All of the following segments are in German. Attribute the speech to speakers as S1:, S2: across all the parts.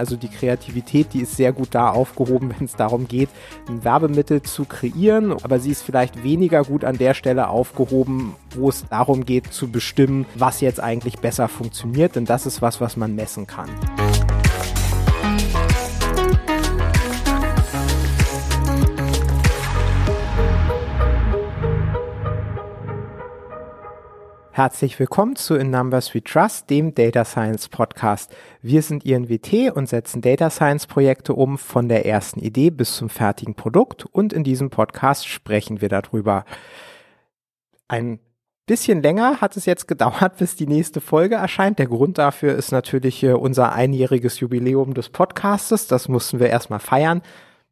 S1: Also die Kreativität, die ist sehr gut da aufgehoben, wenn es darum geht, ein Werbemittel zu kreieren, aber sie ist vielleicht weniger gut an der Stelle aufgehoben, wo es darum geht zu bestimmen, was jetzt eigentlich besser funktioniert, denn das ist was, was man messen kann. Herzlich willkommen zu In Numbers We Trust, dem Data Science Podcast. Wir sind INWT und setzen Data Science Projekte um von der ersten Idee bis zum fertigen Produkt und in diesem Podcast sprechen wir darüber. Ein bisschen länger hat es jetzt gedauert, bis die nächste Folge erscheint. Der Grund dafür ist natürlich äh, unser einjähriges Jubiläum des Podcastes. Das mussten wir erstmal feiern.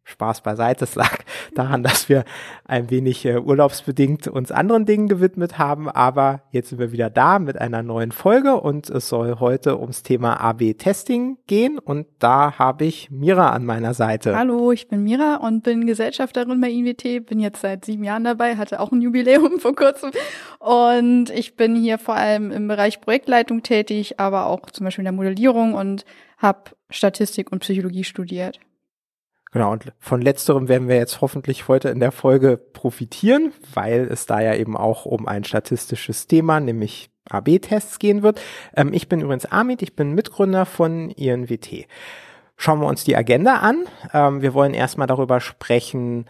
S1: Spaß beiseite. Es lag daran, dass wir ein wenig äh, urlaubsbedingt uns anderen Dingen gewidmet haben. Aber jetzt sind wir wieder da mit einer neuen Folge und es soll heute ums Thema AB-Testing gehen. Und da habe ich Mira an meiner Seite.
S2: Hallo, ich bin Mira und bin Gesellschafterin bei INWT. Bin jetzt seit sieben Jahren dabei, hatte auch ein Jubiläum vor kurzem. Und ich bin hier vor allem im Bereich Projektleitung tätig, aber auch zum Beispiel in der Modellierung und habe Statistik und Psychologie studiert.
S1: Genau, und von letzterem werden wir jetzt hoffentlich heute in der Folge profitieren, weil es da ja eben auch um ein statistisches Thema, nämlich AB-Tests gehen wird. Ähm, ich bin übrigens Amit, ich bin Mitgründer von INWT. Schauen wir uns die Agenda an. Ähm, wir wollen erstmal darüber sprechen,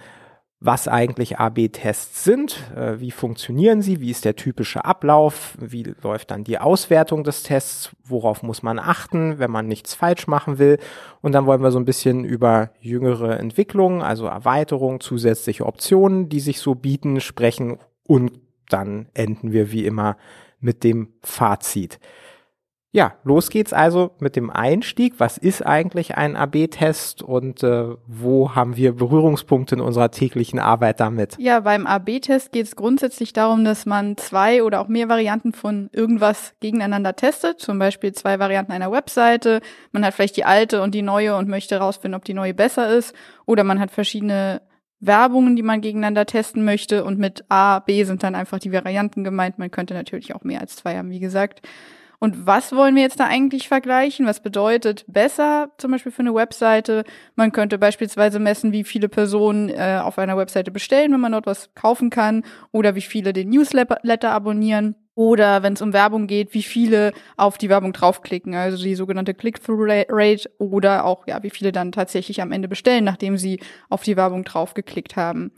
S1: was eigentlich AB-Tests sind, äh, wie funktionieren sie, wie ist der typische Ablauf, wie läuft dann die Auswertung des Tests, worauf muss man achten, wenn man nichts falsch machen will. Und dann wollen wir so ein bisschen über jüngere Entwicklungen, also Erweiterungen, zusätzliche Optionen, die sich so bieten, sprechen und dann enden wir wie immer mit dem Fazit. Ja, los geht's also mit dem Einstieg. Was ist eigentlich ein AB-Test und äh, wo haben wir Berührungspunkte in unserer täglichen Arbeit damit?
S2: Ja, beim AB-Test geht es grundsätzlich darum, dass man zwei oder auch mehr Varianten von irgendwas gegeneinander testet. Zum Beispiel zwei Varianten einer Webseite. Man hat vielleicht die alte und die neue und möchte herausfinden, ob die neue besser ist. Oder man hat verschiedene Werbungen, die man gegeneinander testen möchte. Und mit A, B sind dann einfach die Varianten gemeint. Man könnte natürlich auch mehr als zwei haben, wie gesagt. Und was wollen wir jetzt da eigentlich vergleichen? Was bedeutet besser zum Beispiel für eine Webseite? Man könnte beispielsweise messen, wie viele Personen äh, auf einer Webseite bestellen, wenn man dort was kaufen kann, oder wie viele den Newsletter abonnieren. Oder wenn es um Werbung geht, wie viele auf die Werbung draufklicken, also die sogenannte Click-Through-Rate oder auch, ja, wie viele dann tatsächlich am Ende bestellen, nachdem sie auf die Werbung draufgeklickt haben.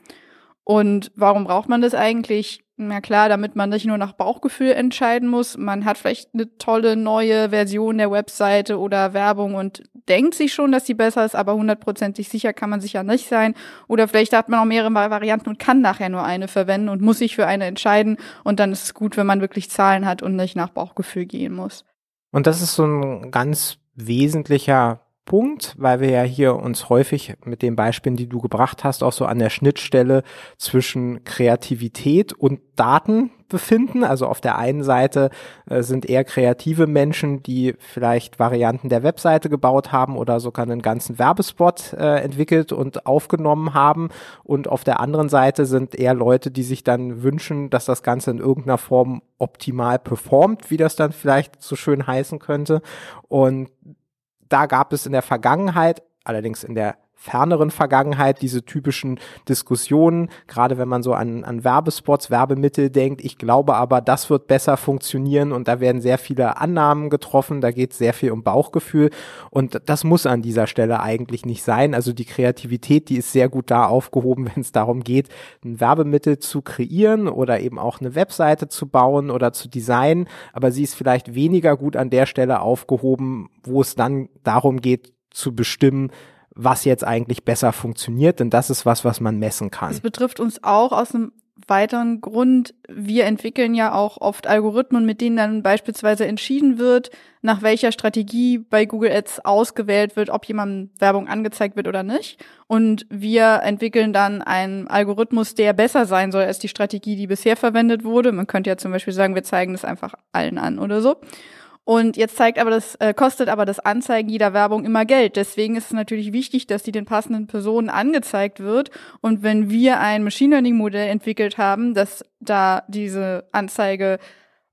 S2: Und warum braucht man das eigentlich? Na klar, damit man nicht nur nach Bauchgefühl entscheiden muss. Man hat vielleicht eine tolle neue Version der Webseite oder Werbung und denkt sich schon, dass sie besser ist, aber hundertprozentig sicher kann man sich ja nicht sein. Oder vielleicht hat man auch mehrere Varianten und kann nachher nur eine verwenden und muss sich für eine entscheiden. Und dann ist es gut, wenn man wirklich Zahlen hat und nicht nach Bauchgefühl gehen muss.
S1: Und das ist so ein ganz wesentlicher Punkt, weil wir ja hier uns häufig mit den Beispielen, die du gebracht hast, auch so an der Schnittstelle zwischen Kreativität und Daten befinden. Also auf der einen Seite äh, sind eher kreative Menschen, die vielleicht Varianten der Webseite gebaut haben oder sogar einen ganzen Werbespot äh, entwickelt und aufgenommen haben. Und auf der anderen Seite sind eher Leute, die sich dann wünschen, dass das Ganze in irgendeiner Form optimal performt, wie das dann vielleicht so schön heißen könnte. Und da gab es in der Vergangenheit, allerdings in der ferneren Vergangenheit diese typischen Diskussionen, gerade wenn man so an, an Werbespots, Werbemittel denkt. Ich glaube aber, das wird besser funktionieren und da werden sehr viele Annahmen getroffen, da geht sehr viel um Bauchgefühl und das muss an dieser Stelle eigentlich nicht sein. Also die Kreativität, die ist sehr gut da aufgehoben, wenn es darum geht, ein Werbemittel zu kreieren oder eben auch eine Webseite zu bauen oder zu designen, aber sie ist vielleicht weniger gut an der Stelle aufgehoben, wo es dann darum geht, zu bestimmen, was jetzt eigentlich besser funktioniert, denn das ist was, was man messen kann.
S2: Das betrifft uns auch aus einem weiteren Grund. Wir entwickeln ja auch oft Algorithmen, mit denen dann beispielsweise entschieden wird, nach welcher Strategie bei Google Ads ausgewählt wird, ob jemandem Werbung angezeigt wird oder nicht. Und wir entwickeln dann einen Algorithmus, der besser sein soll als die Strategie, die bisher verwendet wurde. Man könnte ja zum Beispiel sagen, wir zeigen das einfach allen an oder so. Und jetzt zeigt aber das, äh, kostet aber das Anzeigen jeder Werbung immer Geld. Deswegen ist es natürlich wichtig, dass die den passenden Personen angezeigt wird. Und wenn wir ein Machine Learning Modell entwickelt haben, dass da diese Anzeige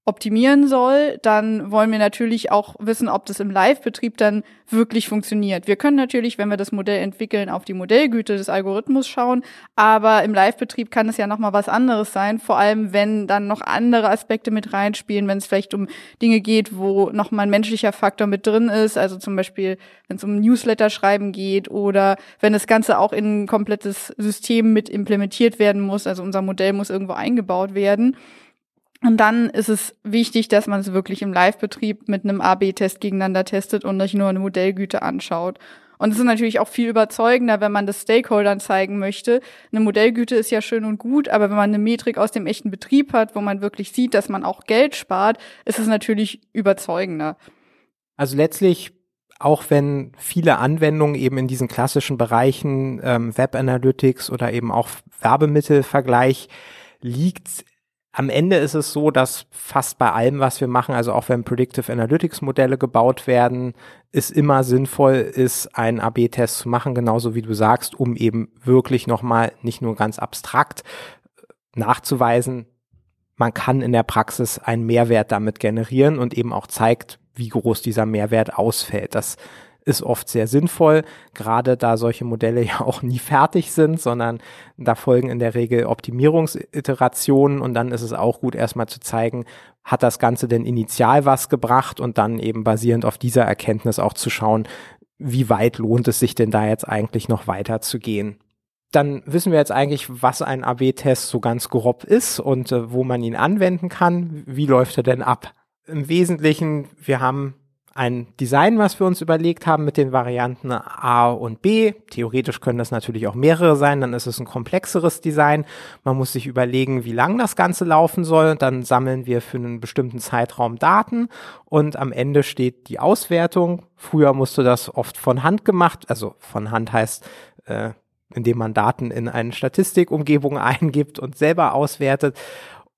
S2: optimieren soll, dann wollen wir natürlich auch wissen, ob das im Live-Betrieb dann wirklich funktioniert. Wir können natürlich, wenn wir das Modell entwickeln, auf die Modellgüte des Algorithmus schauen, aber im Live-Betrieb kann es ja noch mal was anderes sein, vor allem wenn dann noch andere Aspekte mit reinspielen, wenn es vielleicht um Dinge geht, wo noch mal ein menschlicher Faktor mit drin ist, also zum Beispiel, wenn es um Newsletter schreiben geht oder wenn das Ganze auch in ein komplettes System mit implementiert werden muss, also unser Modell muss irgendwo eingebaut werden und dann ist es wichtig, dass man es wirklich im Live-Betrieb mit einem A-B-Test gegeneinander testet und nicht nur eine Modellgüte anschaut. Und es ist natürlich auch viel überzeugender, wenn man das Stakeholdern zeigen möchte. Eine Modellgüte ist ja schön und gut, aber wenn man eine Metrik aus dem echten Betrieb hat, wo man wirklich sieht, dass man auch Geld spart, ist es natürlich überzeugender.
S1: Also letztlich, auch wenn viele Anwendungen eben in diesen klassischen Bereichen ähm, Web Analytics oder eben auch Werbemittelvergleich liegt am Ende ist es so, dass fast bei allem, was wir machen, also auch wenn Predictive Analytics Modelle gebaut werden, es immer sinnvoll ist, einen AB-Test zu machen, genauso wie du sagst, um eben wirklich nochmal nicht nur ganz abstrakt nachzuweisen, man kann in der Praxis einen Mehrwert damit generieren und eben auch zeigt, wie groß dieser Mehrwert ausfällt. Das ist oft sehr sinnvoll, gerade da solche Modelle ja auch nie fertig sind, sondern da folgen in der Regel Optimierungsiterationen und dann ist es auch gut, erstmal zu zeigen, hat das Ganze denn initial was gebracht und dann eben basierend auf dieser Erkenntnis auch zu schauen, wie weit lohnt es sich denn da jetzt eigentlich noch weiter zu gehen dann wissen wir jetzt eigentlich, was ein AB-Test so ganz grob ist und äh, wo man ihn anwenden kann. Wie läuft er denn ab? Im Wesentlichen, wir haben ein Design, was wir uns überlegt haben mit den Varianten A und B. Theoretisch können das natürlich auch mehrere sein, dann ist es ein komplexeres Design. Man muss sich überlegen, wie lang das Ganze laufen soll. Dann sammeln wir für einen bestimmten Zeitraum Daten und am Ende steht die Auswertung. Früher musste das oft von Hand gemacht, also von Hand heißt, äh, indem man Daten in eine Statistikumgebung eingibt und selber auswertet.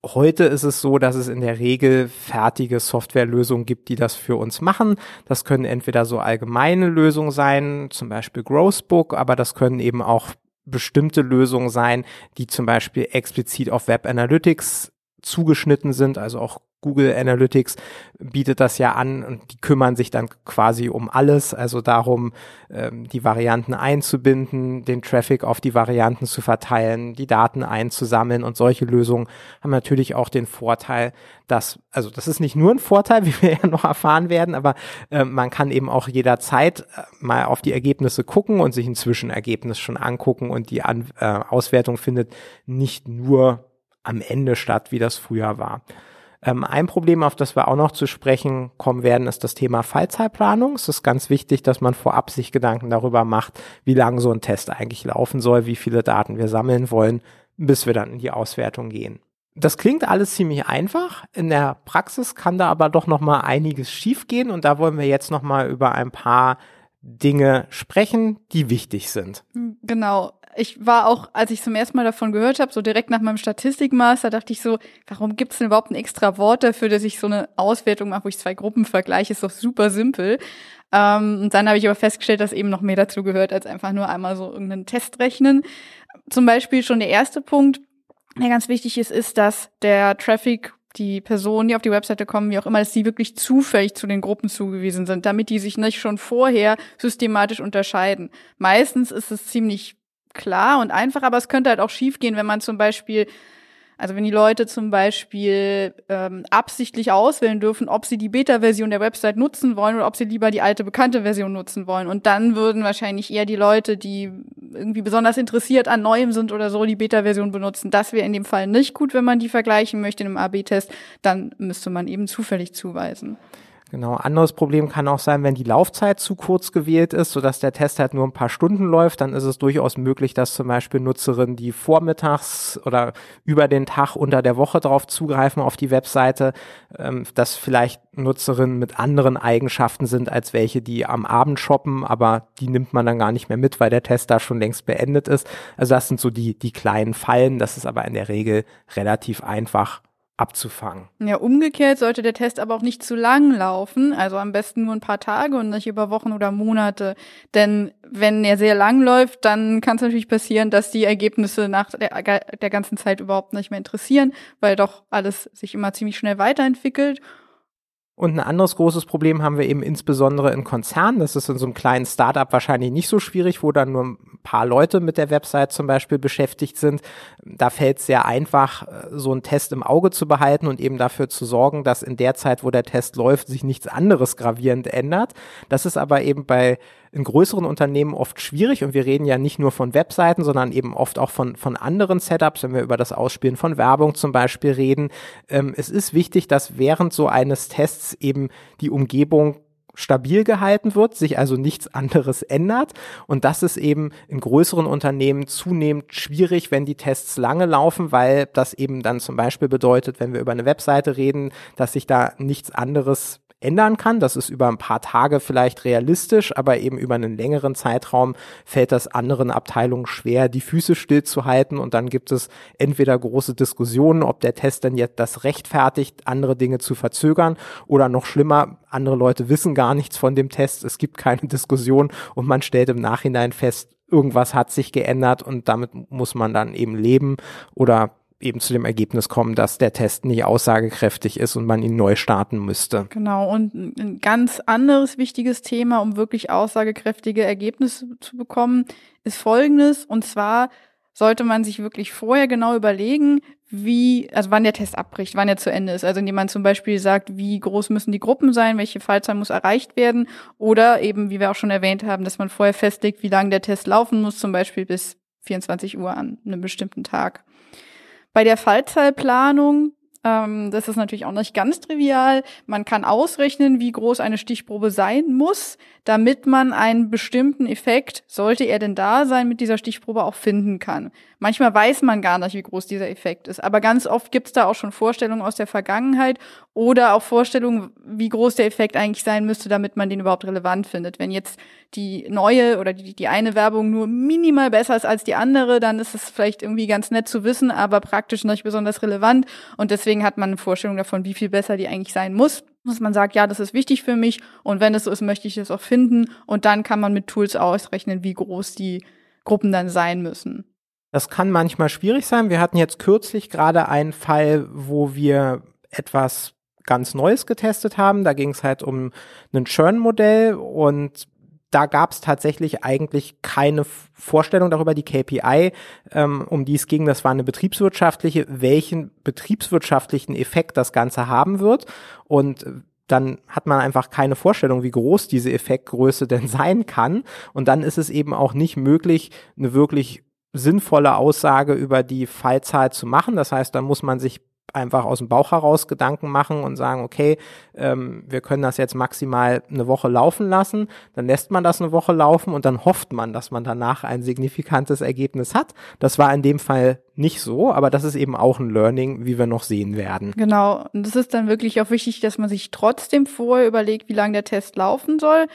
S1: Heute ist es so, dass es in der Regel fertige Softwarelösungen gibt, die das für uns machen. Das können entweder so allgemeine Lösungen sein, zum Beispiel Growthbook, aber das können eben auch bestimmte Lösungen sein, die zum Beispiel explizit auf Web Analytics zugeschnitten sind, also auch Google Analytics bietet das ja an und die kümmern sich dann quasi um alles, also darum, ähm, die Varianten einzubinden, den Traffic auf die Varianten zu verteilen, die Daten einzusammeln und solche Lösungen haben natürlich auch den Vorteil, dass, also das ist nicht nur ein Vorteil, wie wir ja noch erfahren werden, aber äh, man kann eben auch jederzeit äh, mal auf die Ergebnisse gucken und sich ein Zwischenergebnis schon angucken und die äh, Auswertung findet nicht nur am Ende statt, wie das früher war. Ähm, ein Problem, auf das wir auch noch zu sprechen kommen werden, ist das Thema Fallzeitplanung. Es ist ganz wichtig, dass man vorab sich Gedanken darüber macht, wie lang so ein Test eigentlich laufen soll, wie viele Daten wir sammeln wollen, bis wir dann in die Auswertung gehen. Das klingt alles ziemlich einfach. In der Praxis kann da aber doch noch mal einiges schiefgehen und da wollen wir jetzt noch mal über ein paar Dinge sprechen, die wichtig sind.
S2: Genau ich war auch, als ich zum ersten Mal davon gehört habe, so direkt nach meinem Statistikmaster, dachte ich so, warum gibt es denn überhaupt ein extra Wort dafür, dass ich so eine Auswertung mache, wo ich zwei Gruppen vergleiche, ist doch super simpel. Ähm, und dann habe ich aber festgestellt, dass eben noch mehr dazu gehört, als einfach nur einmal so irgendeinen Test rechnen. Zum Beispiel schon der erste Punkt, der ganz wichtig ist, ist, dass der Traffic die Personen, die auf die Webseite kommen, wie auch immer, dass die wirklich zufällig zu den Gruppen zugewiesen sind, damit die sich nicht schon vorher systematisch unterscheiden. Meistens ist es ziemlich klar und einfach, aber es könnte halt auch schiefgehen, wenn man zum Beispiel, also wenn die Leute zum Beispiel ähm, absichtlich auswählen dürfen, ob sie die Beta-Version der Website nutzen wollen oder ob sie lieber die alte bekannte Version nutzen wollen. Und dann würden wahrscheinlich eher die Leute, die irgendwie besonders interessiert an Neuem sind oder so, die Beta-Version benutzen. Das wäre in dem Fall nicht gut, wenn man die vergleichen möchte in einem AB-Test. Dann müsste man eben zufällig zuweisen.
S1: Genau. Anderes Problem kann auch sein, wenn die Laufzeit zu kurz gewählt ist, sodass der Test halt nur ein paar Stunden läuft, dann ist es durchaus möglich, dass zum Beispiel Nutzerinnen, die vormittags oder über den Tag unter der Woche darauf zugreifen auf die Webseite, ähm, dass vielleicht Nutzerinnen mit anderen Eigenschaften sind als welche, die am Abend shoppen, aber die nimmt man dann gar nicht mehr mit, weil der Test da schon längst beendet ist. Also das sind so die, die kleinen Fallen. Das ist aber in der Regel relativ einfach abzufangen.
S2: Ja, umgekehrt sollte der Test aber auch nicht zu lang laufen, also am besten nur ein paar Tage und nicht über Wochen oder Monate. Denn wenn er sehr lang läuft, dann kann es natürlich passieren, dass die Ergebnisse nach der, der ganzen Zeit überhaupt nicht mehr interessieren, weil doch alles sich immer ziemlich schnell weiterentwickelt
S1: und ein anderes großes Problem haben wir eben insbesondere in Konzernen. Das ist in so einem kleinen Startup wahrscheinlich nicht so schwierig, wo dann nur ein paar Leute mit der Website zum Beispiel beschäftigt sind. Da fällt es sehr einfach, äh, so einen Test im Auge zu behalten und eben dafür zu sorgen, dass in der Zeit, wo der Test läuft, sich nichts anderes gravierend ändert. Das ist aber eben bei in größeren Unternehmen oft schwierig und wir reden ja nicht nur von Webseiten, sondern eben oft auch von, von anderen Setups, wenn wir über das Ausspielen von Werbung zum Beispiel reden. Ähm, es ist wichtig, dass während so eines Tests eben die Umgebung stabil gehalten wird, sich also nichts anderes ändert. Und das ist eben in größeren Unternehmen zunehmend schwierig, wenn die Tests lange laufen, weil das eben dann zum Beispiel bedeutet, wenn wir über eine Webseite reden, dass sich da nichts anderes ändern kann. Das ist über ein paar Tage vielleicht realistisch, aber eben über einen längeren Zeitraum fällt das anderen Abteilungen schwer, die Füße stillzuhalten. Und dann gibt es entweder große Diskussionen, ob der Test denn jetzt das rechtfertigt, andere Dinge zu verzögern. Oder noch schlimmer, andere Leute wissen gar nichts von dem Test, es gibt keine Diskussion. Und man stellt im Nachhinein fest, irgendwas hat sich geändert. Und damit muss man dann eben leben oder eben zu dem Ergebnis kommen, dass der Test nicht aussagekräftig ist und man ihn neu starten müsste.
S2: Genau, und ein ganz anderes wichtiges Thema, um wirklich aussagekräftige Ergebnisse zu bekommen, ist folgendes, und zwar sollte man sich wirklich vorher genau überlegen, wie, also wann der Test abbricht, wann er zu Ende ist. Also indem man zum Beispiel sagt, wie groß müssen die Gruppen sein, welche Fallzahl muss erreicht werden. Oder eben, wie wir auch schon erwähnt haben, dass man vorher festlegt, wie lange der Test laufen muss, zum Beispiel bis 24 Uhr an einem bestimmten Tag. Bei der Fallzahlplanung, ähm, das ist natürlich auch nicht ganz trivial. Man kann ausrechnen, wie groß eine Stichprobe sein muss, damit man einen bestimmten Effekt, sollte er denn da sein, mit dieser Stichprobe auch finden kann. Manchmal weiß man gar nicht, wie groß dieser Effekt ist, aber ganz oft gibt es da auch schon Vorstellungen aus der Vergangenheit oder auch Vorstellungen, wie groß der Effekt eigentlich sein müsste, damit man den überhaupt relevant findet. Wenn jetzt die neue oder die, die eine Werbung nur minimal besser ist als die andere, dann ist es vielleicht irgendwie ganz nett zu wissen, aber praktisch nicht besonders relevant und deswegen hat man eine Vorstellung davon, wie viel besser die eigentlich sein muss dass man sagt, ja, das ist wichtig für mich und wenn es so ist, möchte ich es auch finden und dann kann man mit Tools ausrechnen, wie groß die Gruppen dann sein müssen.
S1: Das kann manchmal schwierig sein. Wir hatten jetzt kürzlich gerade einen Fall, wo wir etwas ganz Neues getestet haben. Da ging es halt um ein Churn-Modell und da gab es tatsächlich eigentlich keine Vorstellung darüber, die KPI, ähm, um die es ging, das war eine betriebswirtschaftliche, welchen betriebswirtschaftlichen Effekt das Ganze haben wird. Und dann hat man einfach keine Vorstellung, wie groß diese Effektgröße denn sein kann. Und dann ist es eben auch nicht möglich, eine wirklich sinnvolle Aussage über die Fallzahl zu machen. Das heißt, dann muss man sich einfach aus dem Bauch heraus Gedanken machen und sagen, okay, ähm, wir können das jetzt maximal eine Woche laufen lassen, dann lässt man das eine Woche laufen und dann hofft man, dass man danach ein signifikantes Ergebnis hat. Das war in dem Fall nicht so, aber das ist eben auch ein Learning, wie wir noch sehen werden.
S2: Genau, und es ist dann wirklich auch wichtig, dass man sich trotzdem vorher überlegt, wie lange der Test laufen soll.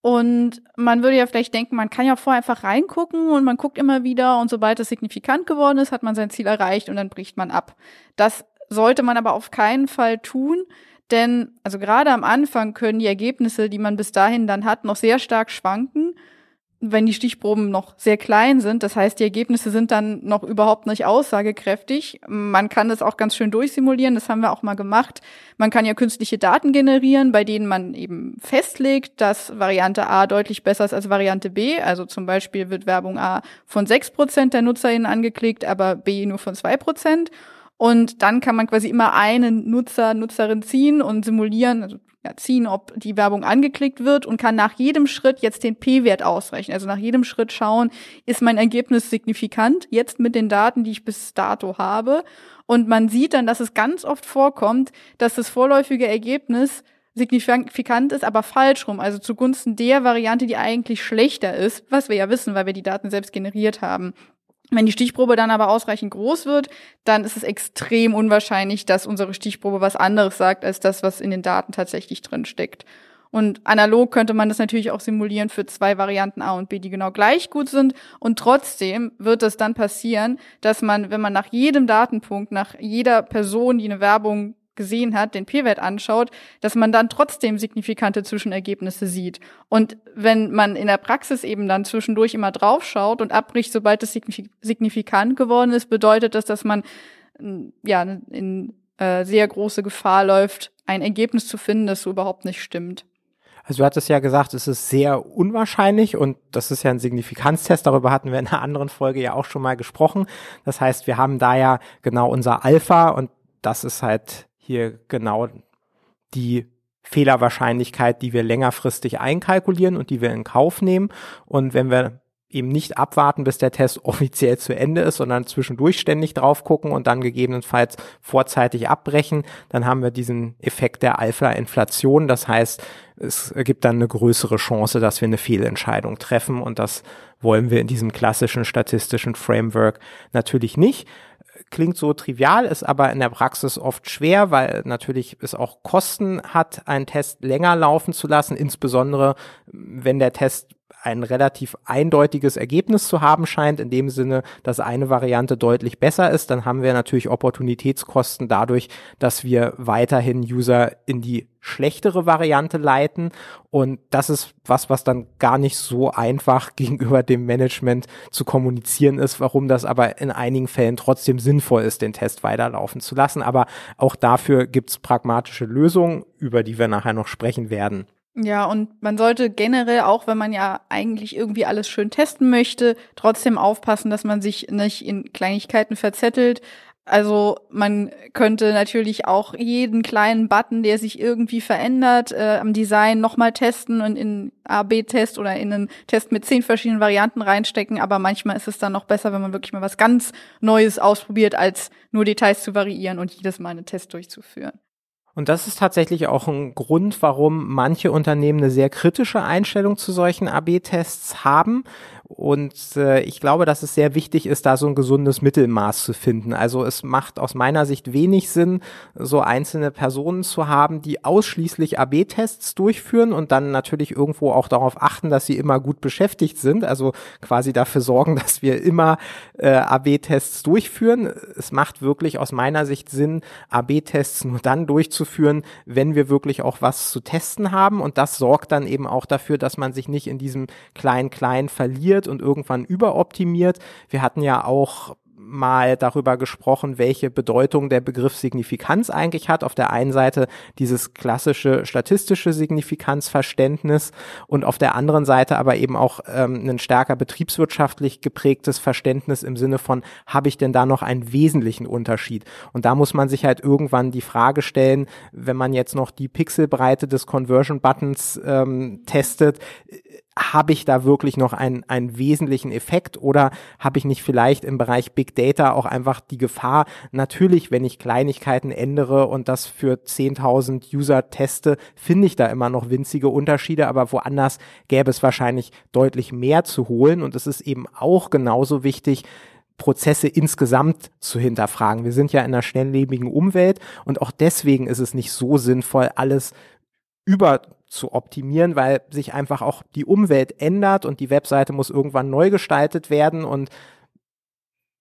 S2: Und man würde ja vielleicht denken, man kann ja vorher einfach reingucken und man guckt immer wieder und sobald es signifikant geworden ist, hat man sein Ziel erreicht und dann bricht man ab. Das sollte man aber auf keinen Fall tun, denn also gerade am Anfang können die Ergebnisse, die man bis dahin dann hat, noch sehr stark schwanken wenn die Stichproben noch sehr klein sind. Das heißt, die Ergebnisse sind dann noch überhaupt nicht aussagekräftig. Man kann das auch ganz schön durchsimulieren. Das haben wir auch mal gemacht. Man kann ja künstliche Daten generieren, bei denen man eben festlegt, dass Variante A deutlich besser ist als Variante B. Also zum Beispiel wird Werbung A von sechs Prozent der NutzerInnen angeklickt, aber B nur von zwei Prozent. Und dann kann man quasi immer einen Nutzer, Nutzerin ziehen und simulieren, also ja, ziehen, ob die Werbung angeklickt wird und kann nach jedem Schritt jetzt den P-Wert ausrechnen. Also nach jedem Schritt schauen, ist mein Ergebnis signifikant, jetzt mit den Daten, die ich bis dato habe. Und man sieht dann, dass es ganz oft vorkommt, dass das vorläufige Ergebnis signifikant ist, aber falsch rum, also zugunsten der Variante, die eigentlich schlechter ist, was wir ja wissen, weil wir die Daten selbst generiert haben. Wenn die Stichprobe dann aber ausreichend groß wird, dann ist es extrem unwahrscheinlich, dass unsere Stichprobe was anderes sagt als das, was in den Daten tatsächlich drin steckt. Und analog könnte man das natürlich auch simulieren für zwei Varianten A und B, die genau gleich gut sind. Und trotzdem wird es dann passieren, dass man, wenn man nach jedem Datenpunkt, nach jeder Person, die eine Werbung gesehen hat, den P-Wert anschaut, dass man dann trotzdem signifikante Zwischenergebnisse sieht. Und wenn man in der Praxis eben dann zwischendurch immer draufschaut und abbricht, sobald es signifikant geworden ist, bedeutet das, dass man ja in äh, sehr große Gefahr läuft, ein Ergebnis zu finden, das so überhaupt nicht stimmt.
S1: Also du hattest ja gesagt, es ist sehr unwahrscheinlich und das ist ja ein Signifikanztest, darüber hatten wir in einer anderen Folge ja auch schon mal gesprochen. Das heißt, wir haben da ja genau unser Alpha und das ist halt hier genau die Fehlerwahrscheinlichkeit, die wir längerfristig einkalkulieren und die wir in Kauf nehmen. Und wenn wir eben nicht abwarten, bis der Test offiziell zu Ende ist, sondern zwischendurch ständig drauf gucken und dann gegebenenfalls vorzeitig abbrechen, dann haben wir diesen Effekt der Alpha-Inflation. Das heißt, es gibt dann eine größere Chance, dass wir eine Fehlentscheidung treffen und das wollen wir in diesem klassischen statistischen Framework natürlich nicht klingt so trivial, ist aber in der Praxis oft schwer, weil natürlich es auch Kosten hat, einen Test länger laufen zu lassen, insbesondere wenn der Test ein relativ eindeutiges Ergebnis zu haben scheint, in dem Sinne, dass eine Variante deutlich besser ist, dann haben wir natürlich Opportunitätskosten dadurch, dass wir weiterhin User in die schlechtere Variante leiten. Und das ist was, was dann gar nicht so einfach gegenüber dem Management zu kommunizieren ist, warum das aber in einigen Fällen trotzdem sinnvoll ist, den Test weiterlaufen zu lassen. Aber auch dafür gibt's pragmatische Lösungen, über die wir nachher noch sprechen werden.
S2: Ja, und man sollte generell, auch wenn man ja eigentlich irgendwie alles schön testen möchte, trotzdem aufpassen, dass man sich nicht in Kleinigkeiten verzettelt. Also man könnte natürlich auch jeden kleinen Button, der sich irgendwie verändert, äh, am Design nochmal testen und in A-B-Test oder in einen Test mit zehn verschiedenen Varianten reinstecken. Aber manchmal ist es dann noch besser, wenn man wirklich mal was ganz Neues ausprobiert, als nur Details zu variieren und jedes Mal einen Test durchzuführen.
S1: Und das ist tatsächlich auch ein Grund, warum manche Unternehmen eine sehr kritische Einstellung zu solchen AB-Tests haben, und äh, ich glaube, dass es sehr wichtig ist, da so ein gesundes Mittelmaß zu finden. Also es macht aus meiner Sicht wenig Sinn, so einzelne Personen zu haben, die ausschließlich AB-Tests durchführen und dann natürlich irgendwo auch darauf achten, dass sie immer gut beschäftigt sind. Also quasi dafür sorgen, dass wir immer äh, AB-Tests durchführen. Es macht wirklich aus meiner Sicht Sinn, AB-Tests nur dann durchzuführen, wenn wir wirklich auch was zu testen haben. Und das sorgt dann eben auch dafür, dass man sich nicht in diesem klein-klein verliert optimiert und irgendwann überoptimiert. Wir hatten ja auch mal darüber gesprochen, welche Bedeutung der Begriff Signifikanz eigentlich hat. Auf der einen Seite dieses klassische statistische Signifikanzverständnis und auf der anderen Seite aber eben auch ähm, ein stärker betriebswirtschaftlich geprägtes Verständnis im Sinne von, habe ich denn da noch einen wesentlichen Unterschied? Und da muss man sich halt irgendwann die Frage stellen, wenn man jetzt noch die Pixelbreite des Conversion Buttons ähm, testet, habe ich da wirklich noch einen, einen wesentlichen Effekt oder habe ich nicht vielleicht im Bereich Big Data auch einfach die Gefahr, natürlich, wenn ich Kleinigkeiten ändere und das für 10.000 User teste, finde ich da immer noch winzige Unterschiede, aber woanders gäbe es wahrscheinlich deutlich mehr zu holen und es ist eben auch genauso wichtig, Prozesse insgesamt zu hinterfragen. Wir sind ja in einer schnelllebigen Umwelt und auch deswegen ist es nicht so sinnvoll, alles über zu optimieren, weil sich einfach auch die Umwelt ändert und die Webseite muss irgendwann neu gestaltet werden und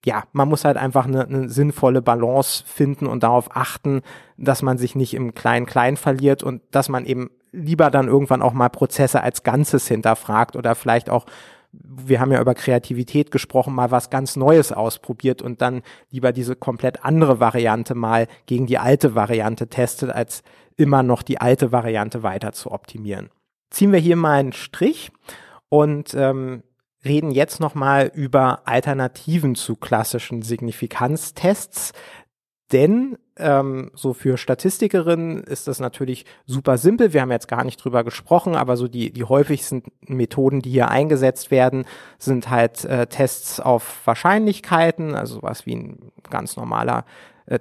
S1: ja, man muss halt einfach eine, eine sinnvolle Balance finden und darauf achten, dass man sich nicht im Klein-Klein verliert und dass man eben lieber dann irgendwann auch mal Prozesse als Ganzes hinterfragt oder vielleicht auch wir haben ja über Kreativität gesprochen, mal was ganz Neues ausprobiert und dann lieber diese komplett andere Variante mal gegen die alte Variante testet, als immer noch die alte Variante weiter zu optimieren. Ziehen wir hier mal einen Strich und ähm, reden jetzt nochmal über Alternativen zu klassischen Signifikanztests. Denn ähm, so für Statistikerinnen ist das natürlich super simpel. Wir haben jetzt gar nicht drüber gesprochen, aber so die, die häufigsten Methoden, die hier eingesetzt werden, sind halt äh, Tests auf Wahrscheinlichkeiten, also was wie ein ganz normaler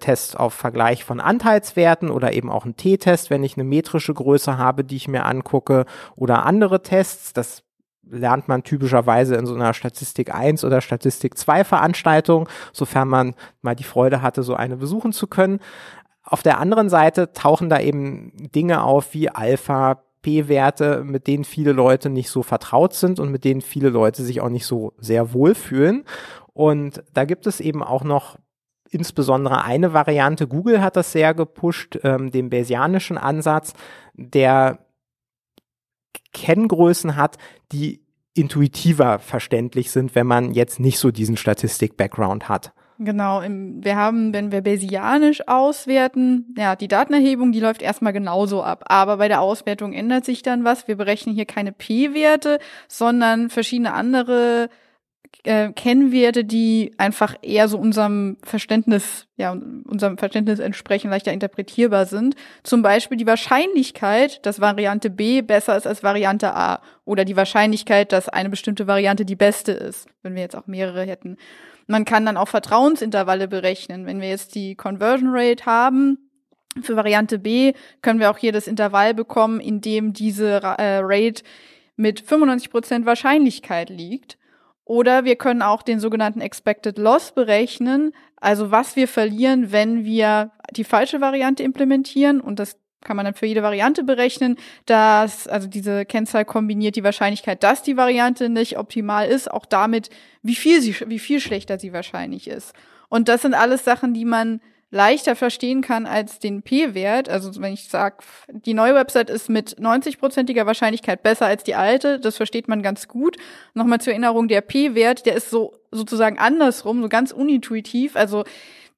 S1: Test auf Vergleich von Anteilswerten oder eben auch ein T-Test, wenn ich eine metrische Größe habe, die ich mir angucke oder andere Tests. Das lernt man typischerweise in so einer Statistik 1 oder Statistik 2 Veranstaltung, sofern man mal die Freude hatte, so eine besuchen zu können. Auf der anderen Seite tauchen da eben Dinge auf wie Alpha, P-Werte, mit denen viele Leute nicht so vertraut sind und mit denen viele Leute sich auch nicht so sehr wohlfühlen. Und da gibt es eben auch noch insbesondere eine Variante. Google hat das sehr gepusht, ähm, den Bayesianischen Ansatz, der Kenngrößen hat, die intuitiver verständlich sind, wenn man jetzt nicht so diesen Statistik-Background hat.
S2: Genau, im, wir haben, wenn wir Bayesianisch auswerten, ja, die Datenerhebung, die läuft erstmal genauso ab. Aber bei der Auswertung ändert sich dann was. Wir berechnen hier keine P-Werte, sondern verschiedene andere äh, Kennwerte, die einfach eher so unserem Verständnis, ja, unserem Verständnis entsprechen, leichter interpretierbar sind. Zum Beispiel die Wahrscheinlichkeit, dass Variante B besser ist als Variante A oder die Wahrscheinlichkeit, dass eine bestimmte Variante die beste ist, wenn wir jetzt auch mehrere hätten. Man kann dann auch Vertrauensintervalle berechnen. Wenn wir jetzt die Conversion Rate haben, für Variante B können wir auch hier das Intervall bekommen, in dem diese äh, Rate mit 95% Wahrscheinlichkeit liegt. Oder wir können auch den sogenannten Expected Loss berechnen, also was wir verlieren, wenn wir die falsche Variante implementieren. Und das kann man dann für jede Variante berechnen, dass, also diese Kennzahl kombiniert die Wahrscheinlichkeit, dass die Variante nicht optimal ist, auch damit, wie viel sie, wie viel schlechter sie wahrscheinlich ist. Und das sind alles Sachen, die man leichter verstehen kann als den P-Wert. Also wenn ich sage, die neue Website ist mit 90-prozentiger Wahrscheinlichkeit besser als die alte, das versteht man ganz gut. Nochmal zur Erinnerung, der P-Wert, der ist so sozusagen andersrum, so ganz unintuitiv. Also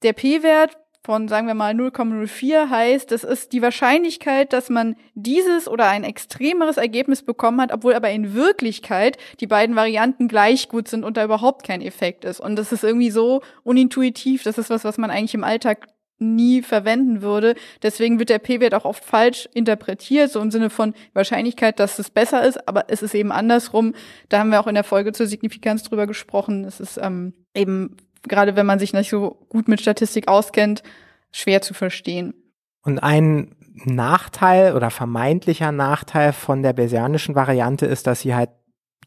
S2: der P-Wert von, sagen wir mal, 0,04 heißt, das ist die Wahrscheinlichkeit, dass man dieses oder ein extremeres Ergebnis bekommen hat, obwohl aber in Wirklichkeit die beiden Varianten gleich gut sind und da überhaupt kein Effekt ist. Und das ist irgendwie so unintuitiv, das ist was, was man eigentlich im Alltag nie verwenden würde. Deswegen wird der P-Wert auch oft falsch interpretiert, so im Sinne von Wahrscheinlichkeit, dass es besser ist, aber es ist eben andersrum. Da haben wir auch in der Folge zur Signifikanz drüber gesprochen. Es ist ähm, eben gerade wenn man sich nicht so gut mit Statistik auskennt, schwer zu verstehen.
S1: Und ein Nachteil oder vermeintlicher Nachteil von der Bayesianischen Variante ist, dass sie halt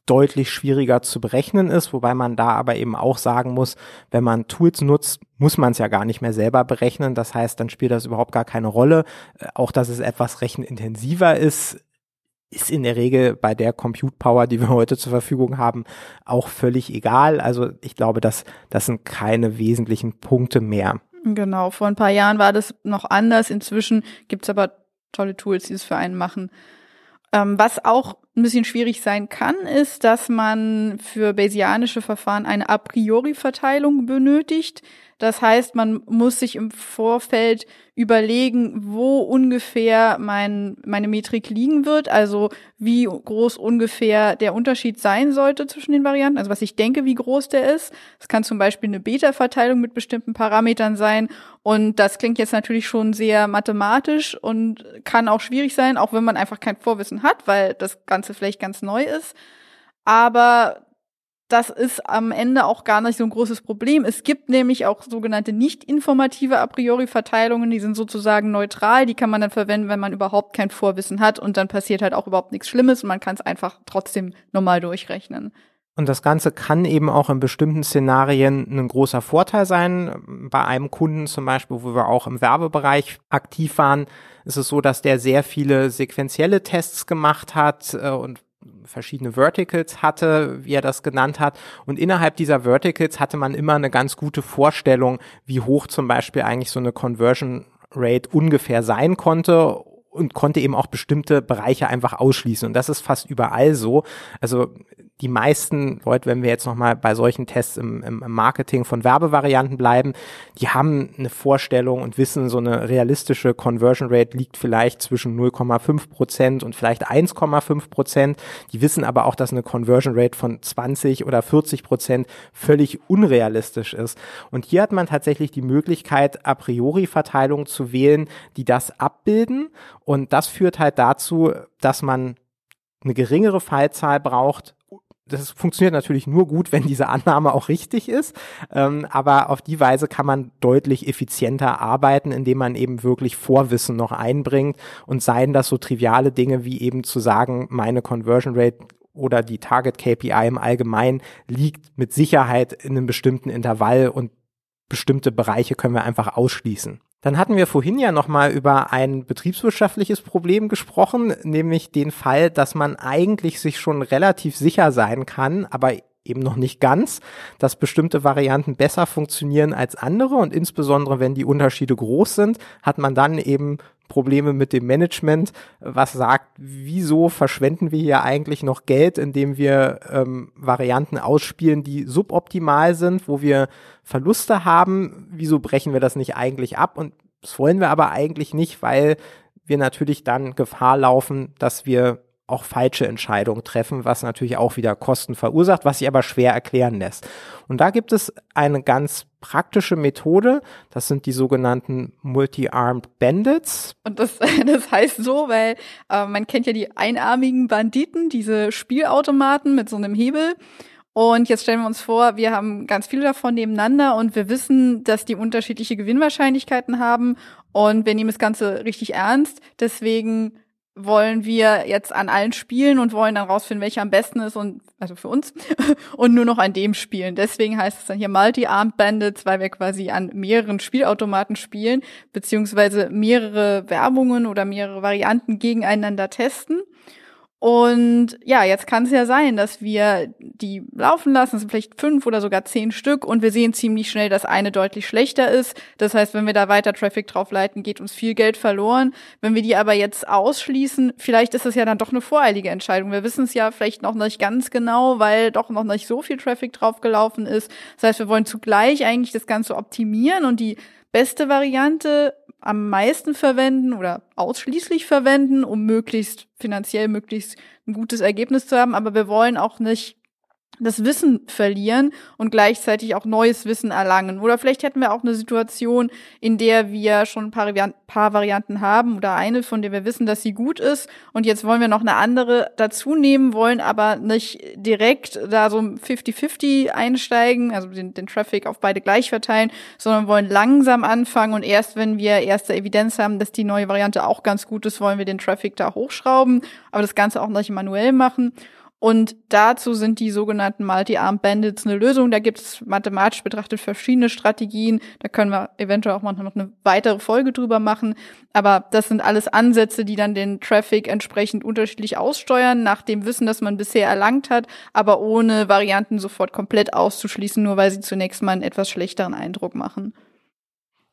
S1: deutlich schwieriger zu berechnen ist, wobei man da aber eben auch sagen muss, wenn man Tools nutzt, muss man es ja gar nicht mehr selber berechnen. Das heißt, dann spielt das überhaupt gar keine Rolle. Äh, auch, dass es etwas rechenintensiver ist, ist in der Regel bei der Compute Power, die wir heute zur Verfügung haben, auch völlig egal. Also ich glaube, dass das sind keine wesentlichen Punkte mehr.
S2: Genau, vor ein paar Jahren war das noch anders. Inzwischen gibt's aber tolle Tools, die es für einen machen. Ähm, was auch ein bisschen schwierig sein kann, ist, dass man für Bayesianische Verfahren eine a priori Verteilung benötigt. Das heißt, man muss sich im Vorfeld überlegen, wo ungefähr mein, meine Metrik liegen wird, also wie groß ungefähr der Unterschied sein sollte zwischen den Varianten, also was ich denke, wie groß der ist. Es kann zum Beispiel eine Beta-Verteilung mit bestimmten Parametern sein und das klingt jetzt natürlich schon sehr mathematisch und kann auch schwierig sein, auch wenn man einfach kein Vorwissen hat, weil das Ganze vielleicht ganz neu ist. Aber das ist am Ende auch gar nicht so ein großes Problem. Es gibt nämlich auch sogenannte nicht informative a priori Verteilungen, die sind sozusagen neutral, die kann man dann verwenden, wenn man überhaupt kein Vorwissen hat und dann passiert halt auch überhaupt nichts Schlimmes und man kann es einfach trotzdem normal durchrechnen.
S1: Und das Ganze kann eben auch in bestimmten Szenarien ein großer Vorteil sein. Bei einem Kunden zum Beispiel, wo wir auch im Werbebereich aktiv waren, ist es so, dass der sehr viele sequentielle Tests gemacht hat äh, und verschiedene Verticals hatte, wie er das genannt hat. Und innerhalb dieser Verticals hatte man immer eine ganz gute Vorstellung, wie hoch zum Beispiel eigentlich so eine Conversion Rate ungefähr sein konnte und konnte eben auch bestimmte Bereiche einfach ausschließen. Und das ist fast überall so. Also die meisten Leute, wenn wir jetzt nochmal bei solchen Tests im, im, Marketing von Werbevarianten bleiben, die haben eine Vorstellung und wissen, so eine realistische Conversion Rate liegt vielleicht zwischen 0,5 Prozent und vielleicht 1,5 Prozent. Die wissen aber auch, dass eine Conversion Rate von 20 oder 40 Prozent völlig unrealistisch ist. Und hier hat man tatsächlich die Möglichkeit, a priori Verteilungen zu wählen, die das abbilden. Und das führt halt dazu, dass man eine geringere Fallzahl braucht das funktioniert natürlich nur gut, wenn diese Annahme auch richtig ist. Ähm, aber auf die Weise kann man deutlich effizienter arbeiten, indem man eben wirklich Vorwissen noch einbringt und seien das so triviale Dinge wie eben zu sagen, meine Conversion Rate oder die Target KPI im Allgemeinen liegt mit Sicherheit in einem bestimmten Intervall und bestimmte Bereiche können wir einfach ausschließen. Dann hatten wir vorhin ja nochmal über ein betriebswirtschaftliches Problem gesprochen, nämlich den Fall, dass man eigentlich sich schon relativ sicher sein kann, aber eben noch nicht ganz, dass bestimmte Varianten besser funktionieren als andere. Und insbesondere wenn die Unterschiede groß sind, hat man dann eben Probleme mit dem Management, was sagt, wieso verschwenden wir hier eigentlich noch Geld, indem wir ähm, Varianten ausspielen, die suboptimal sind, wo wir Verluste haben, wieso brechen wir das nicht eigentlich ab? Und das wollen wir aber eigentlich nicht, weil wir natürlich dann Gefahr laufen, dass wir auch falsche Entscheidungen treffen, was natürlich auch wieder Kosten verursacht, was sich aber schwer erklären lässt. Und da gibt es eine ganz praktische Methode, das sind die sogenannten Multi-Armed Bandits.
S2: Und das, das heißt so, weil äh, man kennt ja die einarmigen Banditen, diese Spielautomaten mit so einem Hebel. Und jetzt stellen wir uns vor, wir haben ganz viele davon nebeneinander und wir wissen, dass die unterschiedliche Gewinnwahrscheinlichkeiten haben und wir nehmen das Ganze richtig ernst. Deswegen wollen wir jetzt an allen spielen und wollen dann rausfinden, welcher am besten ist und also für uns und nur noch an dem spielen. Deswegen heißt es dann hier Multi-Armed Bandits, weil wir quasi an mehreren Spielautomaten spielen, beziehungsweise mehrere Werbungen oder mehrere Varianten gegeneinander testen. Und ja, jetzt kann es ja sein, dass wir die laufen lassen, es sind vielleicht fünf oder sogar zehn Stück und wir sehen ziemlich schnell, dass eine deutlich schlechter ist. Das heißt, wenn wir da weiter Traffic drauf leiten, geht uns viel Geld verloren. Wenn wir die aber jetzt ausschließen, vielleicht ist es ja dann doch eine voreilige Entscheidung. Wir wissen es ja vielleicht noch nicht ganz genau, weil doch noch nicht so viel Traffic drauf gelaufen ist. Das heißt, wir wollen zugleich eigentlich das Ganze optimieren und die beste Variante am meisten verwenden oder ausschließlich verwenden, um möglichst finanziell möglichst ein gutes Ergebnis zu haben. Aber wir wollen auch nicht das Wissen verlieren und gleichzeitig auch neues Wissen erlangen. Oder vielleicht hätten wir auch eine Situation, in der wir schon ein paar, paar, Varianten haben oder eine, von der wir wissen, dass sie gut ist. Und jetzt wollen wir noch eine andere dazu nehmen, wollen aber nicht direkt da so 50-50 einsteigen, also den, den Traffic auf beide gleich verteilen, sondern wollen langsam anfangen und erst wenn wir erste Evidenz haben, dass die neue Variante auch ganz gut ist, wollen wir den Traffic da hochschrauben, aber das Ganze auch nicht manuell machen. Und dazu sind die sogenannten Multi-Arm Bandits eine Lösung. Da gibt es mathematisch betrachtet verschiedene Strategien. Da können wir eventuell auch manchmal noch eine weitere Folge drüber machen. Aber das sind alles Ansätze, die dann den Traffic entsprechend unterschiedlich aussteuern, nach dem Wissen, das man bisher erlangt hat, aber ohne Varianten sofort komplett auszuschließen, nur weil sie zunächst mal einen etwas schlechteren Eindruck machen.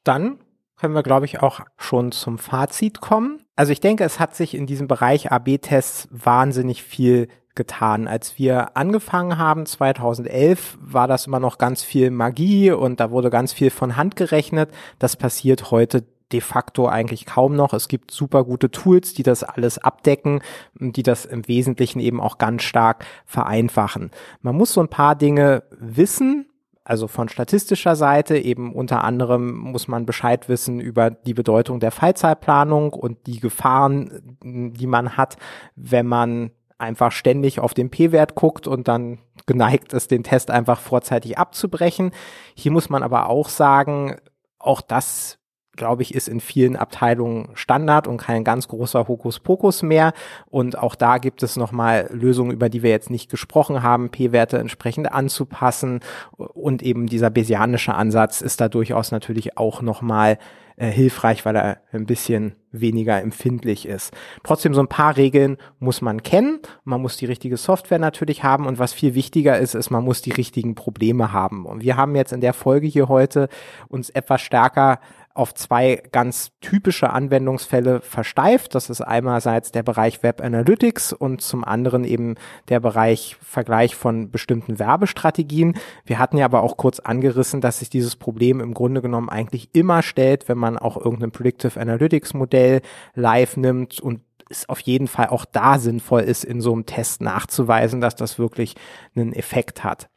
S1: Dann können wir, glaube ich, auch schon zum Fazit kommen. Also ich denke, es hat sich in diesem Bereich AB-Tests wahnsinnig viel getan. Als wir angefangen haben, 2011, war das immer noch ganz viel Magie und da wurde ganz viel von Hand gerechnet. Das passiert heute de facto eigentlich kaum noch. Es gibt super gute Tools, die das alles abdecken, die das im Wesentlichen eben auch ganz stark vereinfachen. Man muss so ein paar Dinge wissen, also von statistischer Seite eben unter anderem muss man Bescheid wissen über die Bedeutung der Fallzeitplanung und die Gefahren, die man hat, wenn man einfach ständig auf den P-Wert guckt und dann geneigt ist, den Test einfach vorzeitig abzubrechen. Hier muss man aber auch sagen, auch das glaube ich, ist in vielen Abteilungen Standard und kein ganz großer Hokuspokus mehr. Und auch da gibt es nochmal Lösungen, über die wir jetzt nicht gesprochen haben, P-Werte entsprechend anzupassen. Und eben dieser Bayesianische Ansatz ist da durchaus natürlich auch nochmal äh, hilfreich, weil er ein bisschen weniger empfindlich ist. Trotzdem so ein paar Regeln muss man kennen. Man muss die richtige Software natürlich haben und was viel wichtiger ist, ist, man muss die richtigen Probleme haben. Und wir haben jetzt in der Folge hier heute uns etwas stärker auf zwei ganz typische Anwendungsfälle versteift. Das ist einerseits der Bereich Web Analytics und zum anderen eben der Bereich Vergleich von bestimmten Werbestrategien. Wir hatten ja aber auch kurz angerissen, dass sich dieses Problem im Grunde genommen eigentlich immer stellt, wenn man auch irgendein Predictive Analytics Modell live nimmt und es auf jeden Fall auch da sinnvoll ist, in so einem Test nachzuweisen, dass das wirklich einen Effekt hat.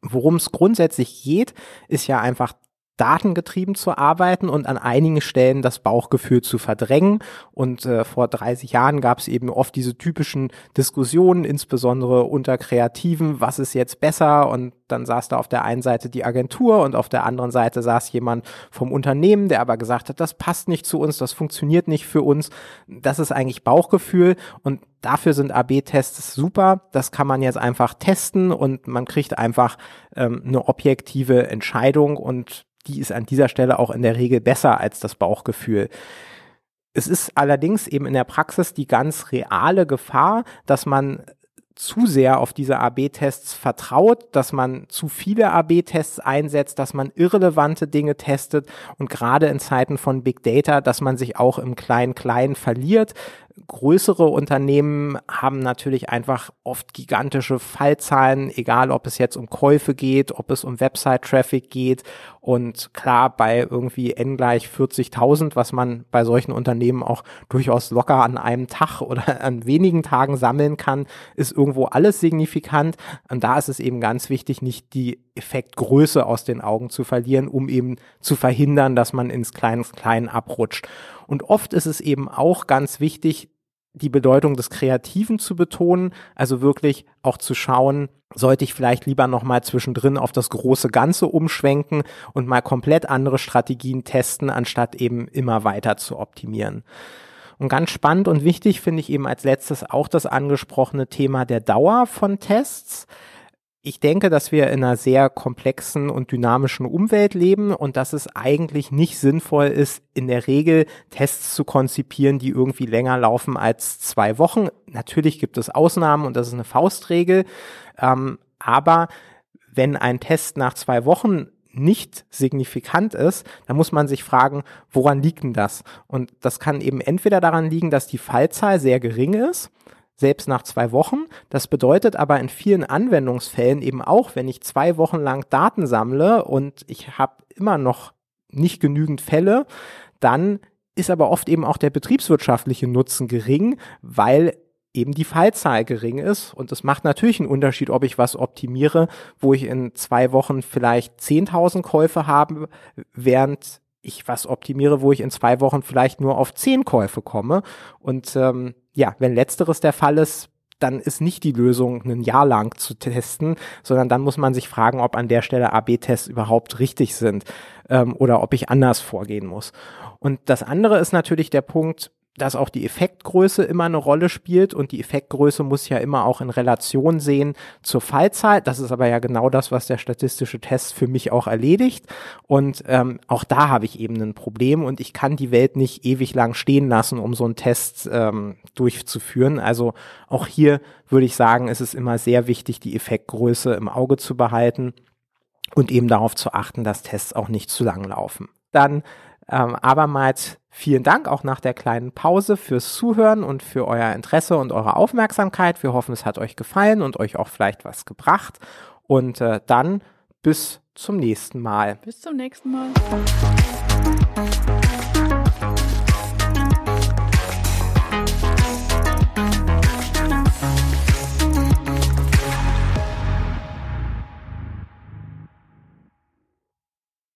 S1: Worum es grundsätzlich geht, ist ja einfach datengetrieben zu arbeiten und an einigen Stellen das Bauchgefühl zu verdrängen. Und äh, vor 30 Jahren gab es eben oft diese typischen Diskussionen, insbesondere unter Kreativen, was ist jetzt besser? Und dann saß da auf der einen Seite die Agentur und auf der anderen Seite saß jemand vom Unternehmen, der aber gesagt hat, das passt nicht zu uns, das funktioniert nicht für uns. Das ist eigentlich Bauchgefühl und dafür sind AB-Tests super. Das kann man jetzt einfach testen und man kriegt einfach ähm, eine objektive Entscheidung und die ist an dieser Stelle auch in der Regel besser als das Bauchgefühl. Es ist allerdings eben in der Praxis die ganz reale Gefahr, dass man zu sehr auf diese AB-Tests vertraut, dass man zu viele AB-Tests einsetzt, dass man irrelevante Dinge testet und gerade in Zeiten von Big Data, dass man sich auch im Klein-Klein verliert, größere Unternehmen haben natürlich einfach oft gigantische Fallzahlen, egal ob es jetzt um Käufe geht, ob es um Website-Traffic geht. Und klar, bei irgendwie n gleich 40.000, was man bei solchen Unternehmen auch durchaus locker an einem Tag oder an wenigen Tagen sammeln kann, ist irgendwo alles signifikant. Und da ist es eben ganz wichtig, nicht die Effektgröße aus den Augen zu verlieren, um eben zu verhindern, dass man ins Kleines Klein abrutscht. Und oft ist es eben auch ganz wichtig, die Bedeutung des Kreativen zu betonen, also wirklich auch zu schauen, sollte ich vielleicht lieber nochmal zwischendrin auf das große Ganze umschwenken und mal komplett andere Strategien testen, anstatt eben immer weiter zu optimieren. Und ganz spannend und wichtig finde ich eben als letztes auch das angesprochene Thema der Dauer von Tests. Ich denke, dass wir in einer sehr komplexen und dynamischen Umwelt leben und dass es eigentlich nicht sinnvoll ist, in der Regel Tests zu konzipieren, die irgendwie länger laufen als zwei Wochen. Natürlich gibt es Ausnahmen und das ist eine Faustregel. Ähm, aber wenn ein Test nach zwei Wochen nicht signifikant ist, dann muss man sich fragen, woran liegt denn das? Und das kann eben entweder daran liegen, dass die Fallzahl sehr gering ist selbst nach zwei Wochen. Das bedeutet aber in vielen Anwendungsfällen eben auch, wenn ich zwei Wochen lang Daten sammle und ich habe immer noch nicht genügend Fälle, dann ist aber oft eben auch der betriebswirtschaftliche Nutzen gering, weil eben die Fallzahl gering ist. Und es macht natürlich einen Unterschied, ob ich was optimiere, wo ich in zwei Wochen vielleicht 10.000 Käufe habe, während ich was optimiere, wo ich in zwei Wochen vielleicht nur auf zehn Käufe komme. Und ähm, ja, wenn letzteres der Fall ist, dann ist nicht die Lösung, ein Jahr lang zu testen, sondern dann muss man sich fragen, ob an der Stelle AB-Tests überhaupt richtig sind ähm, oder ob ich anders vorgehen muss. Und das andere ist natürlich der Punkt, dass auch die Effektgröße immer eine Rolle spielt und die Effektgröße muss ja immer auch in Relation sehen zur Fallzahl. Das ist aber ja genau das, was der statistische Test für mich auch erledigt. Und ähm, auch da habe ich eben ein Problem und ich kann die Welt nicht ewig lang stehen lassen, um so einen Test ähm, durchzuführen. Also auch hier würde ich sagen, ist es immer sehr wichtig, die Effektgröße im Auge zu behalten und eben darauf zu achten, dass Tests auch nicht zu lang laufen. Dann ähm, abermals vielen Dank auch nach der kleinen Pause fürs Zuhören und für euer Interesse und eure Aufmerksamkeit. Wir hoffen, es hat euch gefallen und euch auch vielleicht was gebracht. Und äh, dann bis zum nächsten Mal.
S2: Bis zum nächsten Mal.